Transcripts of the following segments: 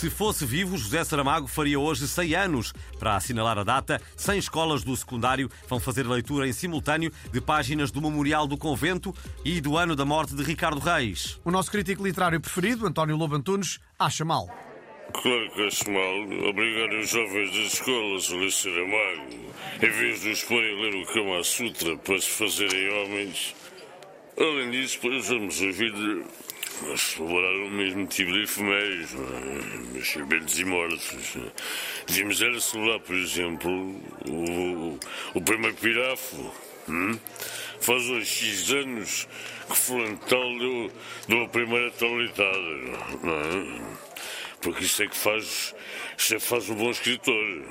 Se fosse vivo, José Saramago faria hoje 100 anos. Para assinalar a data, 100 escolas do secundário vão fazer leitura em simultâneo de páginas do Memorial do Convento e do ano da morte de Ricardo Reis. O nosso crítico literário preferido, António Lobo Antunes, acha mal. Claro que acho mal obrigar os jovens das escolas a ler Saramago, em vez de os porem a ler o Kama Sutra para se fazerem homens. Além disso, depois vamos ouvir mas o mesmo tipo de efemérides, nascimentos e mortos. Devíamos era celebrar, por exemplo, o, o primeiro pirafo. Hum? Faz hoje X anos que fulano tal deu, deu a primeira talitada, não é? Porque isso é que faz, isso é que faz um bom escritor.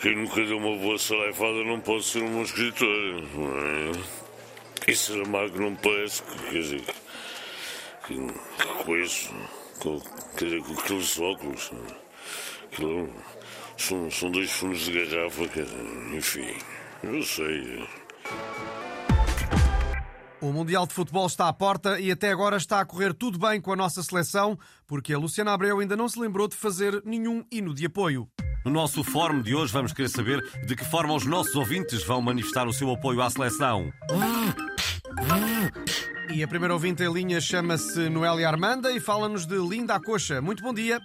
Quem nunca deu uma boa saraivada não pode ser um bom escritor, não é? E Saramago não parece que, quer dizer, com, quer dizer, com aqueles óculos. Aquilo, são, são dois fundos de garrafa, que, enfim, eu sei. O Mundial de Futebol está à porta e até agora está a correr tudo bem com a nossa seleção, porque a Luciana Abreu ainda não se lembrou de fazer nenhum hino de apoio. No nosso fórum de hoje vamos querer saber de que forma os nossos ouvintes vão manifestar o seu apoio à seleção. E a primeira ouvinte em linha chama-se Noélia Armanda e fala-nos de Linda a Coxa. Muito bom dia.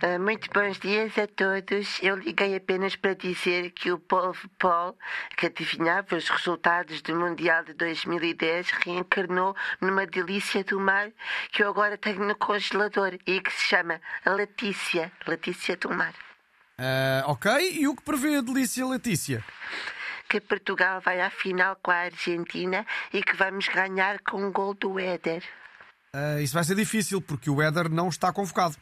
Ah, muito bons dias a todos. Eu liguei apenas para dizer que o povo Paul, que adivinhava os resultados do Mundial de 2010, reencarnou numa delícia do mar que eu agora tenho no congelador e que se chama Letícia. Letícia do mar. Uh, ok, e o que prevê a delícia Letícia? Que Portugal vai à final com a Argentina e que vamos ganhar com um gol do Éder. Uh, isso vai ser difícil, porque o Éder não está convocado.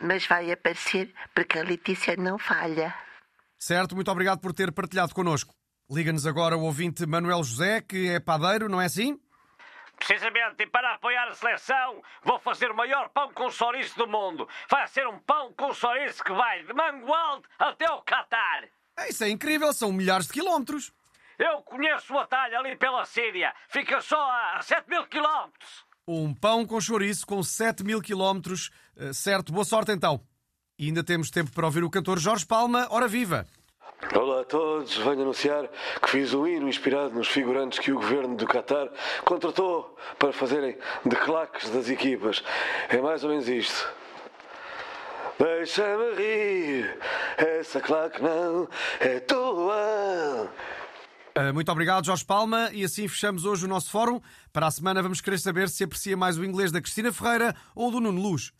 Mas vai aparecer, porque a Letícia não falha. Certo, muito obrigado por ter partilhado connosco. Liga-nos agora o ouvinte Manuel José, que é padeiro, não é assim? Precisamente, e para apoiar a seleção, vou fazer o maior pão com chouriço do mundo. Vai ser um pão com chouriço que vai de Mangualde até o Catar. É, isso é incrível, são milhares de quilómetros. Eu conheço o atalho ali pela Síria. Fica só a 7 mil quilómetros. Um pão com chouriço com 7 mil quilómetros. Eh, certo, boa sorte então. E ainda temos tempo para ouvir o cantor Jorge Palma. Ora viva! Olá a todos, venho anunciar que fiz o hino inspirado nos figurantes que o governo do Qatar contratou para fazerem de claques das equipas. É mais ou menos isto. Deixa-me rir, essa claque não é tua. Uh, muito obrigado, Jorge Palma. E assim fechamos hoje o nosso fórum. Para a semana vamos querer saber se aprecia mais o inglês da Cristina Ferreira ou do Nuno Luz.